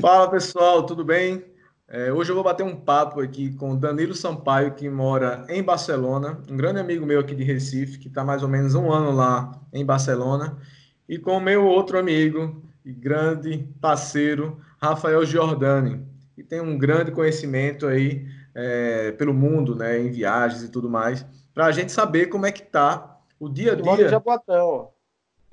Fala pessoal, tudo bem? É, hoje eu vou bater um papo aqui com Danilo Sampaio, que mora em Barcelona, um grande amigo meu aqui de Recife, que está mais ou menos um ano lá em Barcelona, e com o meu outro amigo e grande parceiro, Rafael Giordani, que tem um grande conhecimento aí é, pelo mundo, né, em viagens e tudo mais, para a gente saber como é que tá o dia a dia. Mora em Jaboatão.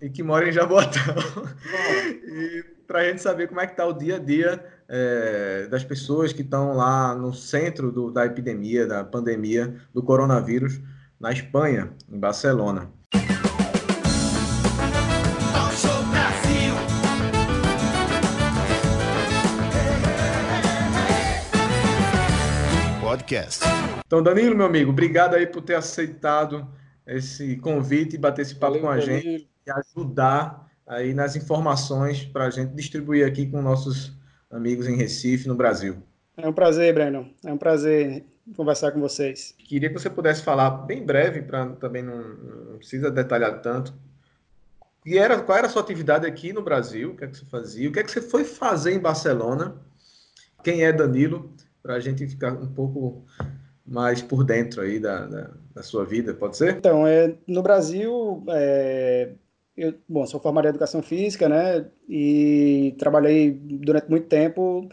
E que mora em Jaboatão. e para a gente saber como é que tá o dia a dia é, das pessoas que estão lá no centro do, da epidemia, da pandemia do coronavírus na Espanha, em Barcelona. Podcast. Então, Danilo, meu amigo, obrigado aí por ter aceitado esse convite e bater esse papo Valeu, com a Danilo. gente e ajudar aí nas informações para a gente distribuir aqui com nossos amigos em Recife, no Brasil. É um prazer, Breno. É um prazer conversar com vocês. Queria que você pudesse falar bem breve, para também não, não, precisa detalhar tanto. E era, qual era a sua atividade aqui no Brasil? O que é que você fazia? O que é que você foi fazer em Barcelona? Quem é Danilo? Para a gente ficar um pouco mais por dentro aí da, da, da sua vida, pode ser? Então, é, no Brasil, é, eu, bom, sou formado em educação física, né? E trabalhei durante muito tempo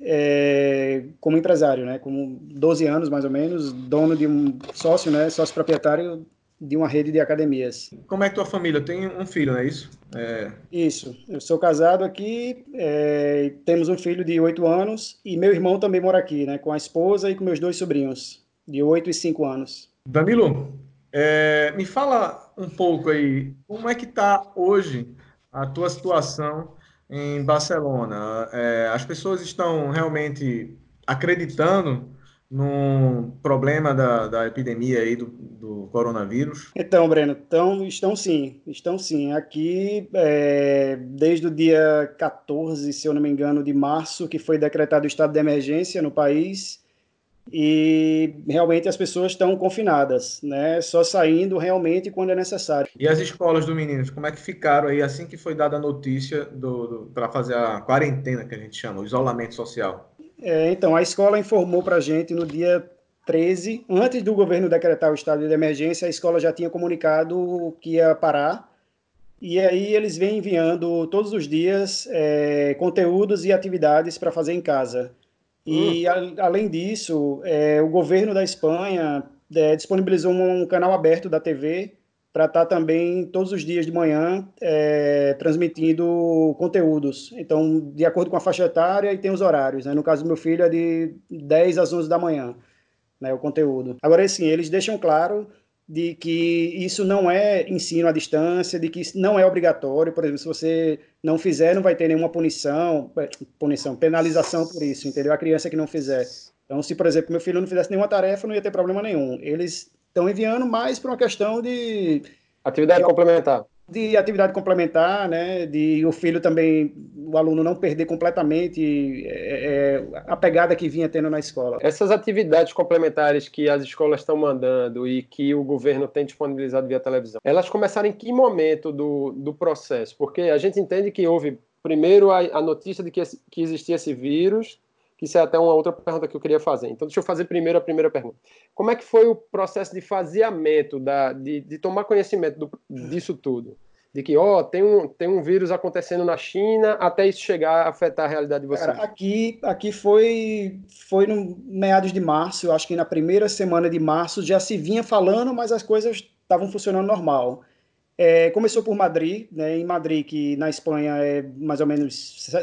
é, como empresário, né? Como 12 anos mais ou menos, dono de um sócio, né? Sócio proprietário de uma rede de academias. Como é que tua família tem um filho, não é isso? É... Isso. Eu sou casado aqui, é, temos um filho de 8 anos e meu irmão também mora aqui, né? Com a esposa e com meus dois sobrinhos de 8 e 5 anos. Danilo, é, me fala um pouco aí, como é que está hoje a tua situação em Barcelona? É, as pessoas estão realmente acreditando no problema da, da epidemia aí do, do coronavírus? Então, Breno, então, estão sim, estão sim. Aqui, é, desde o dia 14, se eu não me engano, de março, que foi decretado o estado de emergência no país, e realmente as pessoas estão confinadas, né? Só saindo realmente quando é necessário. E as escolas do Meninos, como é que ficaram aí assim que foi dada a notícia do, do para fazer a quarentena que a gente chama, o isolamento social? É, então, a escola informou para a gente no dia 13, antes do governo decretar o estado de emergência, a escola já tinha comunicado que ia parar. E aí eles vêm enviando todos os dias é, conteúdos e atividades para fazer em casa. E, hum. a, além disso, é, o governo da Espanha é, disponibilizou um, um, canal aberto da TV para estar tá também todos os dias de manhã é, transmitindo conteúdos. Então, de acordo com a faixa etária e tem os horários. Né? No caso do meu filho, é de 10 às 11 da manhã, né, o conteúdo. Agora, assim, eles deixam claro de que isso não é ensino à distância, de que isso não é obrigatório. Por exemplo, se você não fizer, não vai ter nenhuma punição, é, punição, penalização por isso, entendeu? A criança que não fizer. Então, se, por exemplo, meu filho não fizesse nenhuma tarefa, não ia ter problema nenhum. Eles estão enviando mais para uma questão de... Atividade de, complementar de atividade complementar, né, de o filho também, o aluno não perder completamente é, é, a pegada que vinha tendo na escola. Essas atividades complementares que as escolas estão mandando e que o governo tem disponibilizado via televisão, elas começaram em que momento do, do processo? Porque a gente entende que houve primeiro a, a notícia de que, que existia esse vírus, que isso é até uma outra pergunta que eu queria fazer. Então, deixa eu fazer primeiro a primeira pergunta. Como é que foi o processo de faseamento, da, de, de tomar conhecimento do, disso tudo? De que, ó, tem um, tem um vírus acontecendo na China, até isso chegar a afetar a realidade de vocês? Cara, aqui, aqui foi, foi no meados de março, acho que na primeira semana de março já se vinha falando, mas as coisas estavam funcionando normal. É, começou por Madrid, né, em Madrid, que na Espanha é mais ou menos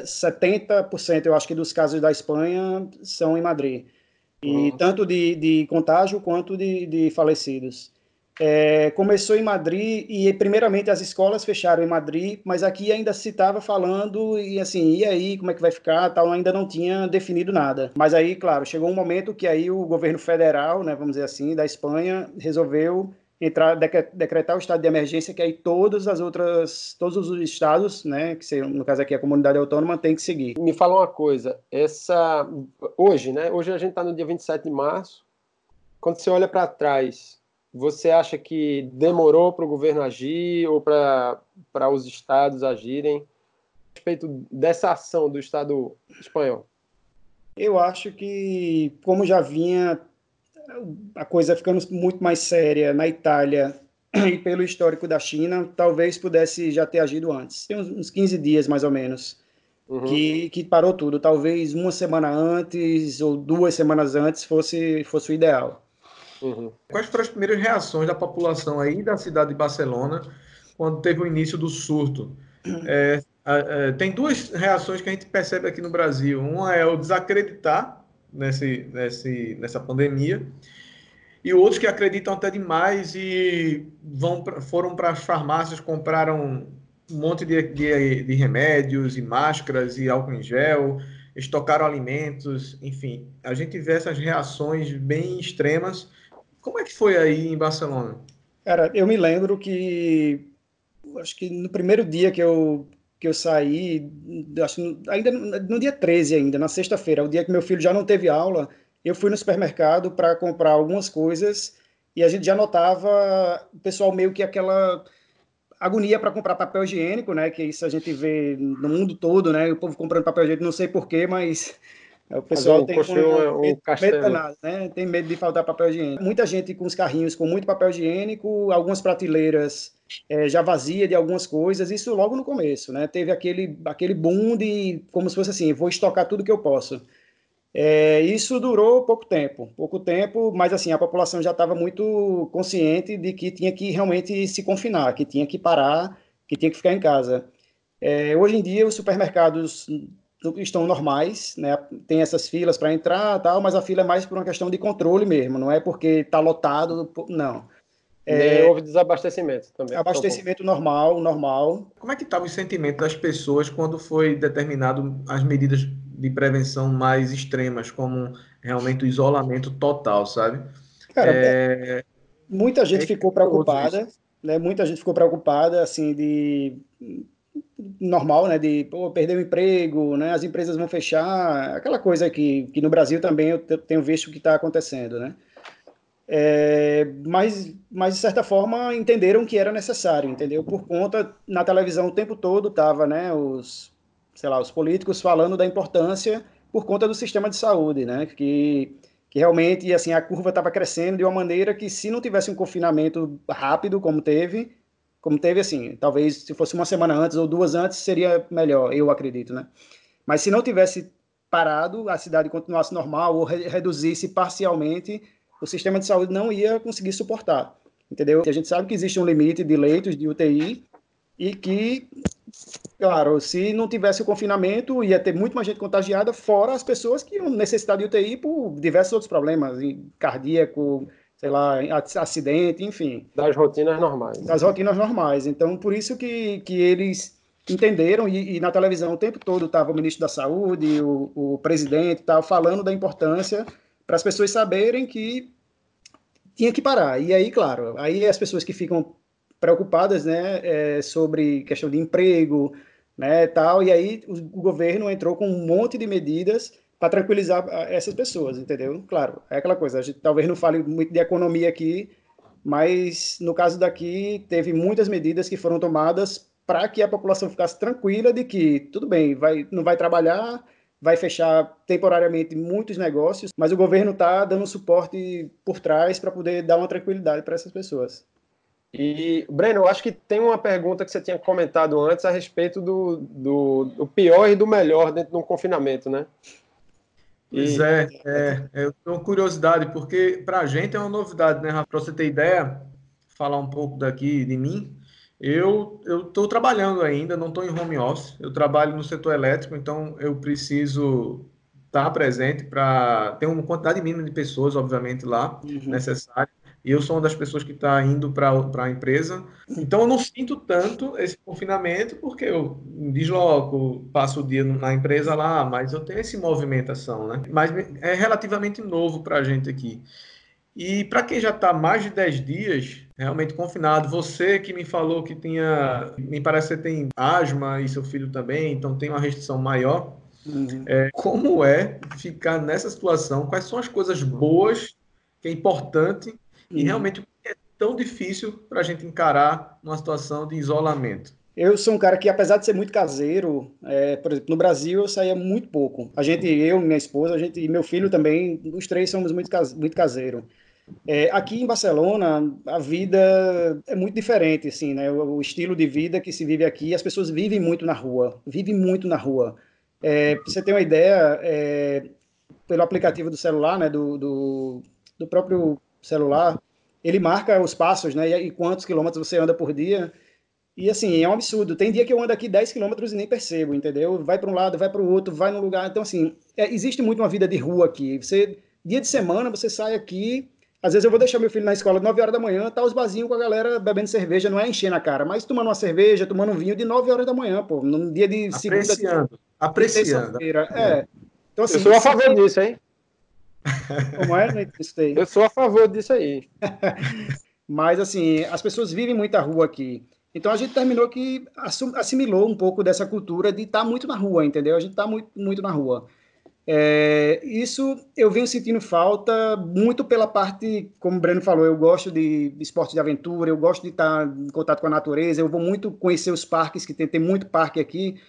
70%, eu acho que dos casos da Espanha são em Madrid. E Nossa. tanto de, de contágio quanto de, de falecidos. É, começou em Madrid e primeiramente as escolas fecharam em Madrid, mas aqui ainda se estava falando e assim, e aí, como é que vai ficar, tal, ainda não tinha definido nada. Mas aí, claro, chegou um momento que aí o governo federal, né, vamos dizer assim, da Espanha, resolveu entrar decretar o estado de emergência que aí todas as outras todos os estados né que no caso aqui a comunidade autônoma tem que seguir me fala uma coisa essa hoje né hoje a gente está no dia 27 de março quando você olha para trás você acha que demorou para o governo agir ou para os estados agirem respeito dessa ação do Estado espanhol? Eu acho que, como já vinha a coisa ficando muito mais séria na Itália e pelo histórico da China, talvez pudesse já ter agido antes. Tem uns 15 dias, mais ou menos, uhum. que, que parou tudo. Talvez uma semana antes ou duas semanas antes fosse, fosse o ideal. Uhum. Quais foram as primeiras reações da população aí da cidade de Barcelona quando teve o início do surto? É, é, tem duas reações que a gente percebe aqui no Brasil. Uma é o desacreditar nesse, nesse, nessa pandemia e outros que acreditam até demais e vão foram para as farmácias, compraram um monte de, de, de, remédios e máscaras e álcool em gel, estocaram alimentos, enfim. A gente vê essas reações bem extremas. Como é que foi aí em Barcelona? Cara, eu me lembro que acho que no primeiro dia que eu que eu saí, acho, ainda no dia 13 ainda, na sexta-feira, o dia que meu filho já não teve aula, eu fui no supermercado para comprar algumas coisas e a gente já notava o pessoal meio que aquela agonia para comprar papel higiênico, né? Que isso a gente vê no mundo todo, né? O povo comprando papel higiênico, não sei porquê, mas o pessoal tem um, medo, medo danado, né? Tem medo de faltar papel higiênico. Muita gente com os carrinhos com muito papel higiênico, algumas prateleiras é, já vazia de algumas coisas, isso logo no começo, né? Teve aquele, aquele boom de como se fosse assim, vou estocar tudo que eu posso. É, isso durou pouco tempo, pouco tempo, mas assim, a população já estava muito consciente de que tinha que realmente se confinar, que tinha que parar, que tinha que ficar em casa. É, hoje em dia, os supermercados estão normais, né? Tem essas filas para entrar, tal, mas a fila é mais por uma questão de controle mesmo, não é porque está lotado, não. É, houve desabastecimento também. Abastecimento normal, normal. Como é que estava o sentimento das pessoas quando foi determinado as medidas de prevenção mais extremas, como realmente o isolamento total, sabe? Cara, é... muita gente é ficou preocupada, né? Muita gente ficou preocupada, assim, de normal, né, de pô, perder o emprego, né, as empresas vão fechar, aquela coisa que, que no Brasil também eu tenho visto que está acontecendo, né. É, mas, mas, de certa forma, entenderam que era necessário, entendeu? Por conta, na televisão o tempo todo tava, né, os, sei lá, os políticos falando da importância por conta do sistema de saúde, né, que, que realmente, assim, a curva estava crescendo de uma maneira que se não tivesse um confinamento rápido, como teve, como teve, assim, talvez se fosse uma semana antes ou duas antes, seria melhor, eu acredito, né? Mas se não tivesse parado, a cidade continuasse normal ou re reduzisse parcialmente, o sistema de saúde não ia conseguir suportar, entendeu? A gente sabe que existe um limite de leitos de UTI e que, claro, se não tivesse o confinamento, ia ter muito mais gente contagiada, fora as pessoas que iam necessitar de UTI por diversos outros problemas, cardíaco, sei lá, acidente, enfim. Das rotinas normais. Das rotinas normais. Então, por isso que, que eles entenderam, e, e na televisão o tempo todo estava o ministro da Saúde, o, o presidente, tal, falando da importância para as pessoas saberem que tinha que parar. E aí, claro, aí as pessoas que ficam preocupadas, né, é, sobre questão de emprego, né, tal, e aí o, o governo entrou com um monte de medidas para tranquilizar ah, essas pessoas, entendeu? Claro, é aquela coisa, a gente talvez não fale muito de economia aqui, mas no caso daqui teve muitas medidas que foram tomadas para que a população ficasse tranquila de que tudo bem, vai, não vai trabalhar, vai fechar temporariamente muitos negócios, mas o governo está dando suporte por trás para poder dar uma tranquilidade para essas pessoas. E, Breno, eu acho que tem uma pergunta que você tinha comentado antes a respeito do, do, do pior e do melhor dentro de um confinamento, né? Pois é, é, é, eu tenho curiosidade, porque para a gente é uma novidade, né, Para você ter ideia, falar um pouco daqui de mim, eu estou trabalhando ainda, não estou em home office, eu trabalho no setor elétrico, então eu preciso estar presente para ter uma quantidade mínima de pessoas, obviamente, lá uhum. necessária. E eu sou uma das pessoas que está indo para a empresa. Então, eu não sinto tanto esse confinamento, porque eu desloco, passo o dia na empresa lá, mas eu tenho essa movimentação, né? Mas é relativamente novo para a gente aqui. E para quem já está mais de 10 dias, realmente confinado, você que me falou que tinha, me parece que você tem asma e seu filho também, então tem uma restrição maior. Uhum. É, como é ficar nessa situação? Quais são as coisas boas que é importante e uhum. realmente é tão difícil para a gente encarar uma situação de isolamento? Eu sou um cara que, apesar de ser muito caseiro, é, por exemplo, no Brasil eu saía muito pouco. A gente, eu, minha esposa, a gente e meu filho também, os três somos muito, muito caseiro. É, aqui em Barcelona, a vida é muito diferente, assim, né? O, o, estilo de vida que se vive aqui, as pessoas vivem muito na rua, vivem muito na rua. É, pra você ter uma ideia, é, pelo aplicativo do celular, né, do, do, do, próprio celular, ele marca os passos, né, e, e quantos quilômetros você anda por dia. E assim, é um absurdo. Tem dia que eu ando aqui 10 quilômetros e nem percebo, entendeu? Vai para um lado, vai para o outro, vai num lugar. Então, assim, é, existe muito uma vida de rua aqui. Você, dia de semana, você sai aqui. Às vezes eu vou deixar meu filho na escola 9 horas da manhã, tá os barzinhos com a galera bebendo cerveja, não é encher na cara, mas tomando uma cerveja, tomando um vinho de 9 horas da manhã, pô, num dia de segunda. Apreciando. Apreciando. É. Então, assim, eu sou a favor disso, hein? Como é? Eu sou a favor disso aí. mas, assim, as pessoas vivem muita rua aqui. Então a gente terminou que assimilou um pouco dessa cultura de estar tá muito na rua, entendeu? A gente está muito, muito na rua. É, isso eu venho sentindo falta muito pela parte, como o Breno falou, eu gosto de, de esporte de aventura, eu gosto de estar em contato com a natureza, eu vou muito conhecer os parques, que tem, tem muito parque aqui,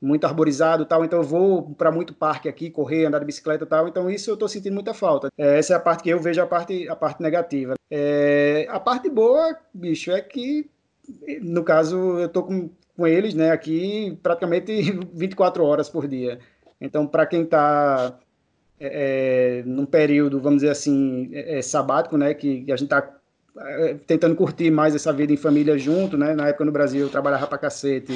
muito arborizado tal, então eu vou para muito parque aqui, correr, andar de bicicleta tal, então isso eu estou sentindo muita falta. É, essa é a parte que eu vejo a parte, a parte negativa. É, a parte boa, bicho, é que no caso, eu estou com, com eles né, aqui praticamente 24 horas por dia. Então, para quem está é, é, num período, vamos dizer assim, é, é sabático, né, que, que a gente está é, tentando curtir mais essa vida em família junto, né? Na época no Brasil eu trabalhava pra cacete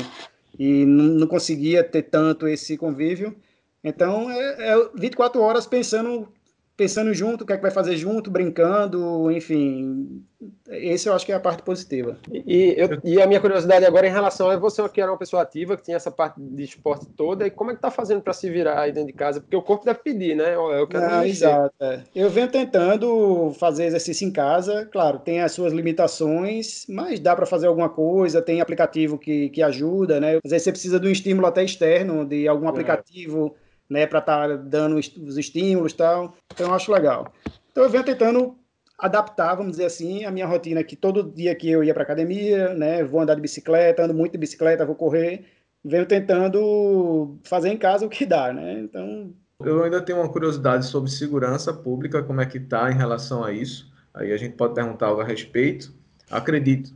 e não, conseguia ter tanto esse convívio. Então, é, é 24 horas pensando pensando junto, o que é que vai fazer junto, brincando, enfim. Esse eu acho que é a parte positiva. E, eu, e a minha curiosidade agora em relação a você que era uma pessoa ativa, que tinha essa parte de esporte toda, e como é que tá fazendo para se virar aí dentro de casa? Porque o corpo deve pedir, né? Eu quero ah, exato. É. Eu venho tentando fazer exercício em casa, claro, tem as suas limitações, mas dá para fazer alguma coisa, tem aplicativo que, que ajuda, né? Às vezes você precisa de um estímulo até externo, de algum é. Né, para estar tá dando os estímulos e tal. Então, eu acho legal. Então, eu venho tentando adaptar, vamos dizer assim, a minha rotina, que todo dia que eu ia para academia, né, vou andar de bicicleta, ando muito de bicicleta, vou correr, venho tentando fazer em casa o que dá, né? Então, eu ainda tenho uma curiosidade sobre segurança pública, como é que está em relação a isso. Aí a gente pode perguntar algo a respeito. Acredito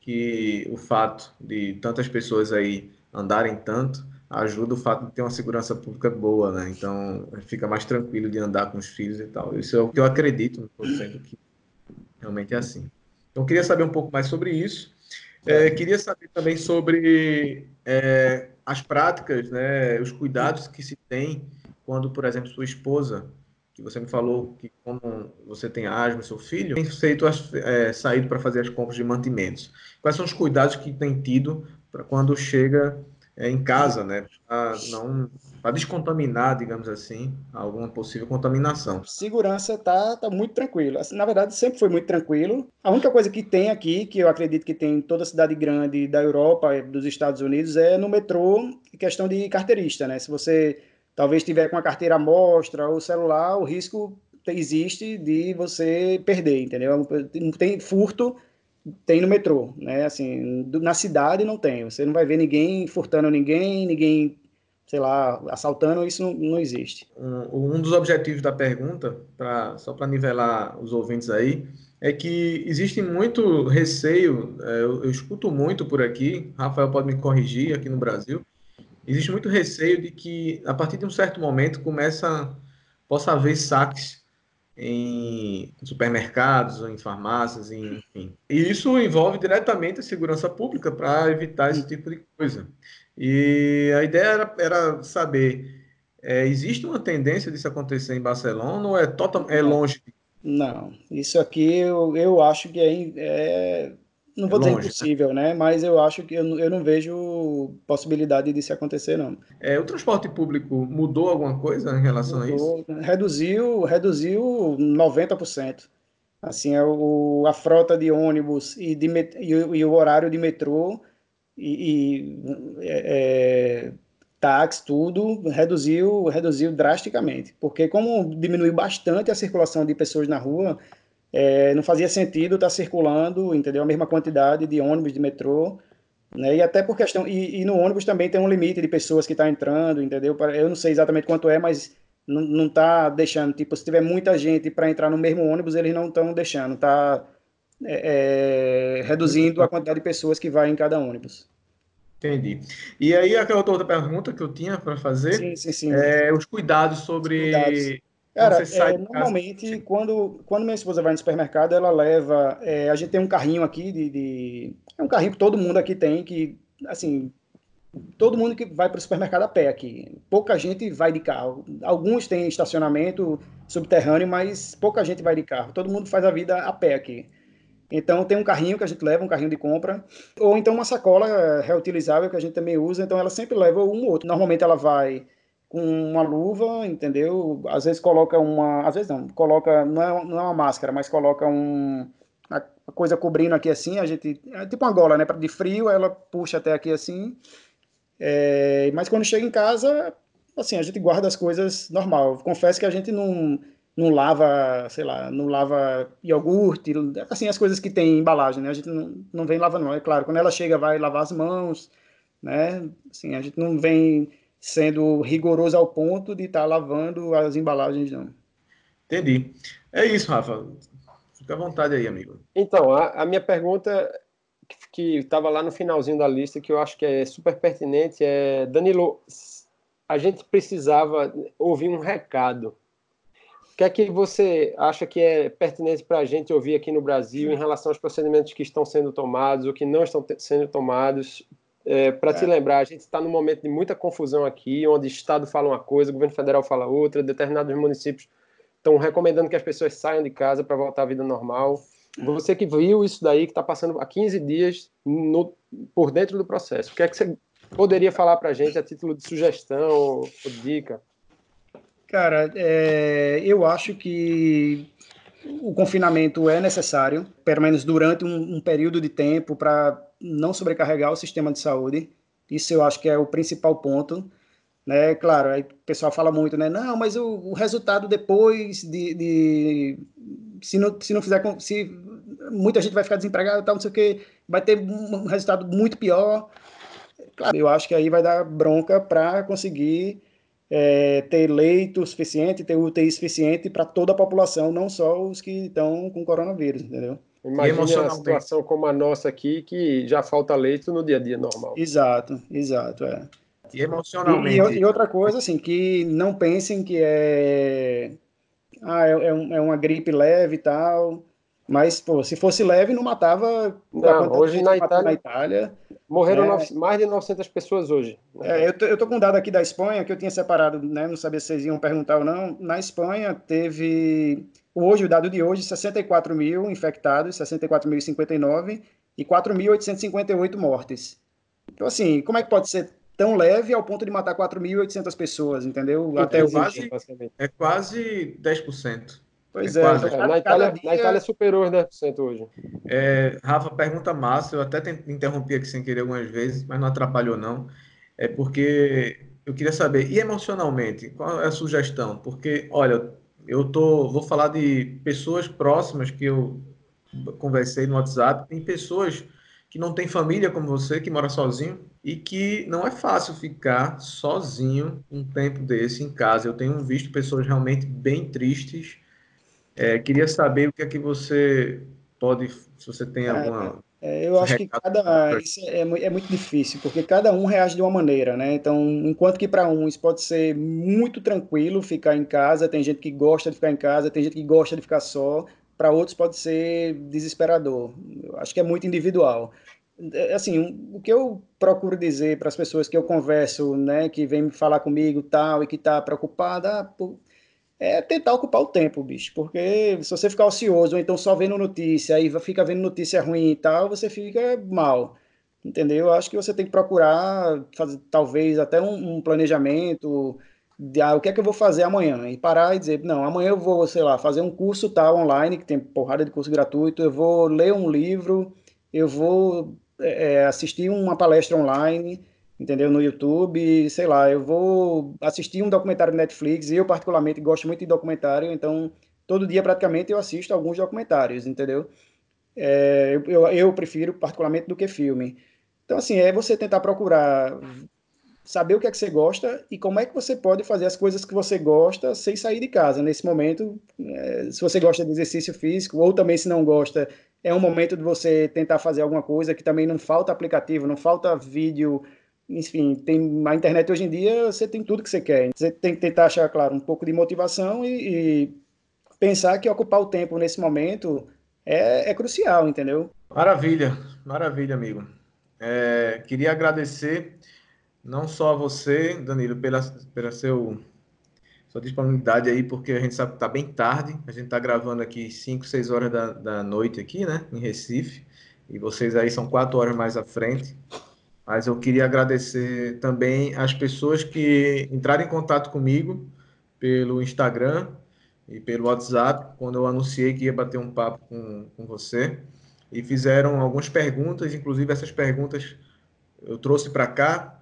que o fato de tantas pessoas aí andarem tanto ajuda o fato de ter uma segurança pública boa, né? Então fica mais tranquilo de andar com os filhos e tal. Isso é o que eu acredito, não estou que realmente é assim. Então queria saber um pouco mais sobre isso. É, queria saber também sobre é, as práticas, né, os cuidados que se tem quando, por exemplo, sua esposa, que você me falou que como você tem asma, seu filho, tem feito as, é, saído para fazer as compras de mantimentos. Quais são os cuidados que tem tido para quando chega é, em casa, né? Para não para descontaminar, digamos assim, alguma possível contaminação. Segurança tá, tá muito tranquilo. Assim, na verdade, sempre foi muito tranquilo. A única coisa que tem aqui, que eu acredito que tem em toda cidade grande da Europa, dos Estados Unidos, é no metrô, questão de carteirista, né? Se você talvez tiver com a carteira à mostra ou celular, o risco existe de você perder, entendeu? Tem furto tem no metrô, né? Assim, na cidade não tem. Você não vai ver ninguém furtando ninguém, ninguém, sei lá, assaltando, isso não, não existe. Um, um, dos objetivos da pergunta, pra, só para nivelar os ouvintes aí, é que existe muito receio, é, eu, eu escuto muito por aqui, Rafael pode me corrigir aqui no Brasil, existe muito receio de que a partir de um certo momento começa possa haver saques em supermercados, em farmácias, enfim. E isso envolve diretamente a segurança pública para evitar esse tipo de coisa. E a ideia era, era saber, é, existe uma tendência disso acontecer em Barcelona ou é, total, é longe? Não, isso aqui eu, eu acho que é, é não vou é dizer longe, né? impossível, né? Mas eu acho que eu, eu não vejo possibilidade disso acontecer, não. É, o transporte público mudou alguma coisa em relação mudou, a isso? Reduziu, reduziu 90%. Assim, é o, a frota de ônibus e, de, e, e o horário de metrô e, e é, é, táxi, tudo, reduziu, reduziu drasticamente. Porque como diminuiu bastante a circulação de pessoas na rua, é, não fazia sentido estar tá circulando, entendeu? A mesma quantidade de ônibus, de metrô, Né? E até por questão. E, e, no ônibus também tem um limite de pessoas que está entrando, entendeu? Eu não sei exatamente quanto é, mas não, não tá deixando. Tipo, se tiver muita gente para entrar no mesmo ônibus, eles não estão deixando. Tá é, é, reduzindo a quantidade de pessoas que vai em cada ônibus. Entendi. E aí, aquela outra pergunta que eu tinha para fazer sim, sim, sim. é os cuidados sobre. Cuidados. Cara, é, normalmente, quando, quando minha esposa vai no supermercado, ela leva. É, a gente tem um carrinho aqui de, de, É um carrinho que todo mundo aqui tem, que, assim. Todo mundo que vai para o supermercado a pé aqui. Pouca gente vai de carro. Alguns têm estacionamento subterrâneo, mas pouca gente vai de carro. Todo mundo faz a vida a pé aqui. Então tem um carrinho que a gente leva, um carrinho de compra, ou então uma sacola reutilizável que a gente também usa, então ela sempre leva um ou outro. Normalmente ela vai com uma luva, entendeu? Às vezes coloca uma, às vezes não, coloca não é, não é uma máscara, mas coloca um uma coisa cobrindo aqui assim, a gente é tipo uma gola, né, de frio, ela puxa até aqui assim. É, mas quando chega em casa, assim, a gente guarda as coisas normal. Confesso que a gente não não lava, sei lá, não lava iogurte, assim, as coisas que tem embalagem, né? A gente não, não vem lavando. É claro, quando ela chega, vai lavar as mãos, né? Assim, a gente não vem sendo rigoroso ao ponto de estar tá lavando as embalagens, não. Entendi. É isso, Rafa. Fica à vontade aí, amigo. Então, a, a minha pergunta que estava lá no finalzinho da lista, que eu acho que é super pertinente, é, Danilo, a gente precisava ouvir um recado que é que você acha que é pertinente para a gente ouvir aqui no Brasil em relação aos procedimentos que estão sendo tomados ou que não estão sendo tomados? É, para é. te lembrar, a gente está num momento de muita confusão aqui, onde o Estado fala uma coisa, o governo federal fala outra, determinados municípios estão recomendando que as pessoas saiam de casa para voltar à vida normal. Você que viu isso daí, que está passando há 15 dias no, por dentro do processo, o que é que você poderia falar para a gente a título de sugestão ou, ou dica? Cara, é, eu acho que o confinamento é necessário, pelo menos durante um, um período de tempo, para não sobrecarregar o sistema de saúde. Isso eu acho que é o principal ponto. Né? Claro, aí o pessoal fala muito, né? Não, mas o, o resultado depois de, de, se não se não fizer se muita gente vai ficar desempregada, tal, não sei o que, vai ter um resultado muito pior. Claro, eu acho que aí vai dar bronca para conseguir é, ter leito suficiente, ter UTI suficiente para toda a população, não só os que estão com coronavírus, entendeu? Imagina a situação como a nossa aqui, que já falta leito no dia a dia normal. Exato, exato, é. E emocionalmente. E, e, outra coisa, assim, que não pensem que é, ah, é, é, é uma gripe leve e tal, mas, pô, se fosse leve, não matava. Não, hoje na Itália, na Itália, Morreram é, mais de 900 pessoas hoje. É, eu, tô, eu tô com um dado aqui da Espanha que eu tinha separado, né? Não sabia se vocês iam perguntar ou não. Na Espanha teve. Hoje, o dado de hoje, 64 mil infectados, 64.059 e 4.858 mortes. Então, assim, como é que pode ser tão leve ao ponto de matar 4.800 pessoas, entendeu? Até hoje. É quase 10%. Pois é, é na, Itália, dia... na Itália superou os 10% hoje. É, Rafa, pergunta massa, eu até interrompi aqui sem querer algumas vezes, mas não atrapalhou não. É porque eu queria saber, e emocionalmente, qual é a sugestão? Porque, olha, eu tô, vou falar de pessoas próximas que eu conversei no WhatsApp, tem pessoas que não têm família como você, que mora sozinho, e que não é fácil ficar sozinho um tempo desse em casa. Eu tenho visto pessoas realmente bem tristes, é, queria saber o que é que você pode, se você tem é, alguma. É, eu acho que cada. É, é, muito difícil, porque cada um reage de uma maneira, né? Então, enquanto que para uns pode ser muito tranquilo ficar em casa, tem gente que gosta de ficar em casa, tem gente que gosta de ficar só, para outros pode ser desesperador. Eu acho que é muito individual. É, assim, o que eu procuro dizer para as pessoas que eu converso, né, que me falar comigo tal e que tá preocupada, ah, é tentar ocupar o tempo, bicho, porque se você ficar ocioso ou então só vendo notícia, aí fica vendo notícia ruim e tal, você fica mal, entendeu? Eu acho que você tem que procurar fazer talvez até um, um planejamento de ah, o que é que eu vou fazer amanhã e parar e dizer, não, amanhã eu vou, sei lá, fazer um curso tal online, que tem porrada de curso gratuito, eu vou ler um livro, eu vou é, assistir uma palestra online, entendeu? No YouTube, sei lá, eu vou assistir um documentário no Netflix, e eu particularmente gosto muito de documentário, então todo dia praticamente eu assisto alguns documentários, entendeu? É, eu, eu, prefiro particularmente do que filme. Então, assim, é você tentar procurar saber o que é que você gosta e como é que você pode fazer as coisas que você gosta sem sair de casa. Nesse momento, é, se você gosta de exercício físico, ou também se não gosta, é um momento de você tentar fazer alguma coisa que também não falta aplicativo, não falta vídeo, enfim, tem a internet hoje em dia, você tem tudo que você quer. Você tem que tentar achar, claro, um pouco de motivação e, e pensar que ocupar o tempo nesse momento é, é crucial, entendeu? Maravilha, maravilha, amigo. É, queria agradecer não só a você, Danilo, pela, pela seu, sua disponibilidade aí, porque a gente sabe que está bem tarde, a gente está gravando aqui 5, 6 horas da, da noite aqui, né, em Recife, e vocês aí são 4 horas mais à frente. Mas eu queria agradecer também as pessoas que entraram em contato comigo pelo Instagram e pelo WhatsApp, quando eu anunciei que ia bater um papo com, com você, e fizeram algumas perguntas, inclusive essas perguntas eu trouxe para cá.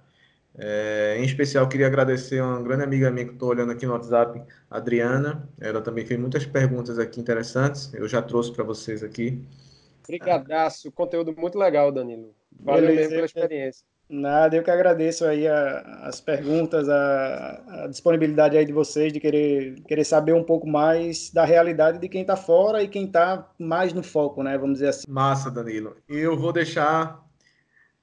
É, em especial, queria agradecer a uma grande amiga minha que estou olhando aqui no WhatsApp, Adriana. Ela também fez muitas perguntas aqui interessantes, eu já trouxe para vocês aqui. Obrigadaço, conteúdo muito legal, Danilo. Valeu mesmo pela experiência. Nada, eu que agradeço aí a, as perguntas, a, a, disponibilidade aí de vocês de querer, querer saber um pouco mais da realidade de quem está fora e quem está mais no foco, né? Vamos dizer assim. Massa, Danilo. Eu vou deixar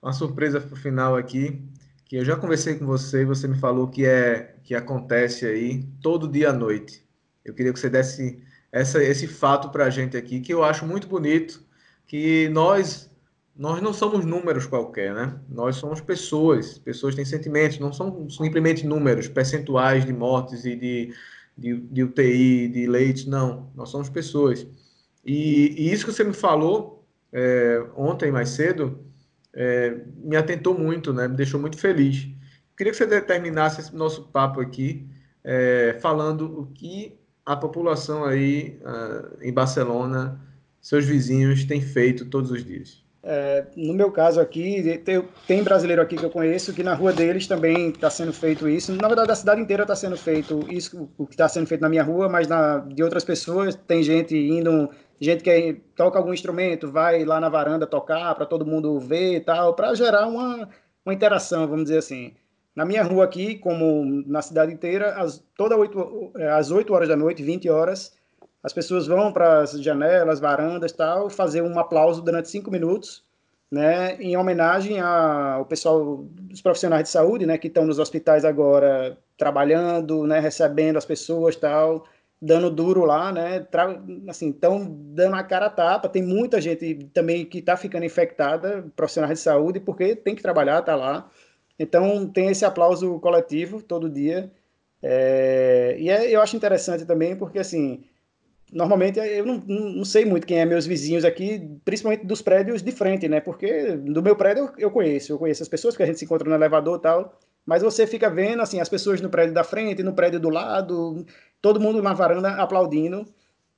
uma surpresa para o final aqui, que eu já conversei com você e você me falou que é que acontece aí todo dia à noite. Eu queria que você desse essa, esse fato para a gente aqui, que eu acho muito bonito, que nós nós não somos números qualquer, né? Nós somos pessoas, pessoas têm sentimentos, não são simplesmente números, percentuais de mortes e de, de, de UTI, de leitos, não. Nós somos pessoas. E, e isso que você me falou é, ontem, mais cedo, é, me atentou muito, né? Me deixou muito feliz. Queria que você terminasse esse nosso papo aqui é, falando o que a população aí uh, em Barcelona, seus vizinhos, têm feito todos os dias. É, no meu caso aqui, tem, tem, brasileiro aqui que eu conheço que na rua deles também está sendo feito isso. Na verdade, a cidade inteira está sendo feito isso, o que está sendo feito na minha rua, mas na, de outras pessoas. Tem gente indo, gente que toca algum instrumento, vai lá na varanda tocar para todo mundo ver e tal, para gerar uma, uma interação, vamos dizer assim. Na minha rua aqui, como na cidade inteira, às, toda 8, é, às 8 horas da noite, 20 horas, as pessoas vão para as janelas, varandas tal, fazer um aplauso durante cinco minutos, né, em homenagem ao pessoal dos profissionais de saúde, né, que estão nos hospitais agora trabalhando, né, recebendo as pessoas tal, dando duro lá, né, assim, estão dando a cara a tapa. Tem muita gente também que está ficando infectada, profissionais de saúde, porque tem que trabalhar, tá lá. Então tem esse aplauso coletivo todo dia. É, e é, eu acho interessante também porque assim normalmente eu não, não, sei muito quem é meus vizinhos aqui, principalmente dos prédios de frente, né? Porque do meu prédio eu conheço, eu conheço as pessoas que a gente se encontra no elevador e tal, mas você fica vendo assim as pessoas no prédio da frente, no prédio do lado, todo mundo na varanda aplaudindo.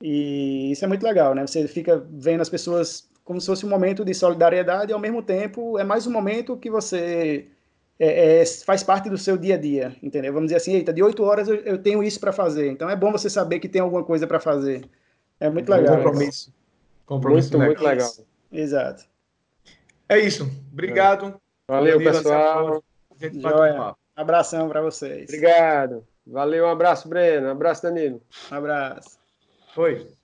E isso é muito legal, né? Você fica vendo as pessoas como se fosse um momento de solidariedade e ao mesmo tempo é mais um momento que você é, é, faz parte do seu dia a dia, entendeu? Vamos dizer assim, eita, de oito horas eu, eu tenho isso para fazer. Então é bom você saber que tem alguma coisa para fazer. É muito legal. Compromisso. Compromisso muito, muito legal. Exato. É isso. Obrigado. Valeu, pessoal. Abração para vocês. Obrigado. Valeu, um abraço, Breno. Um abraço, Danilo. Um abraço. Foi.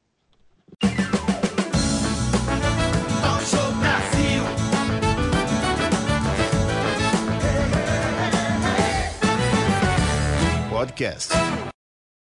Podcast.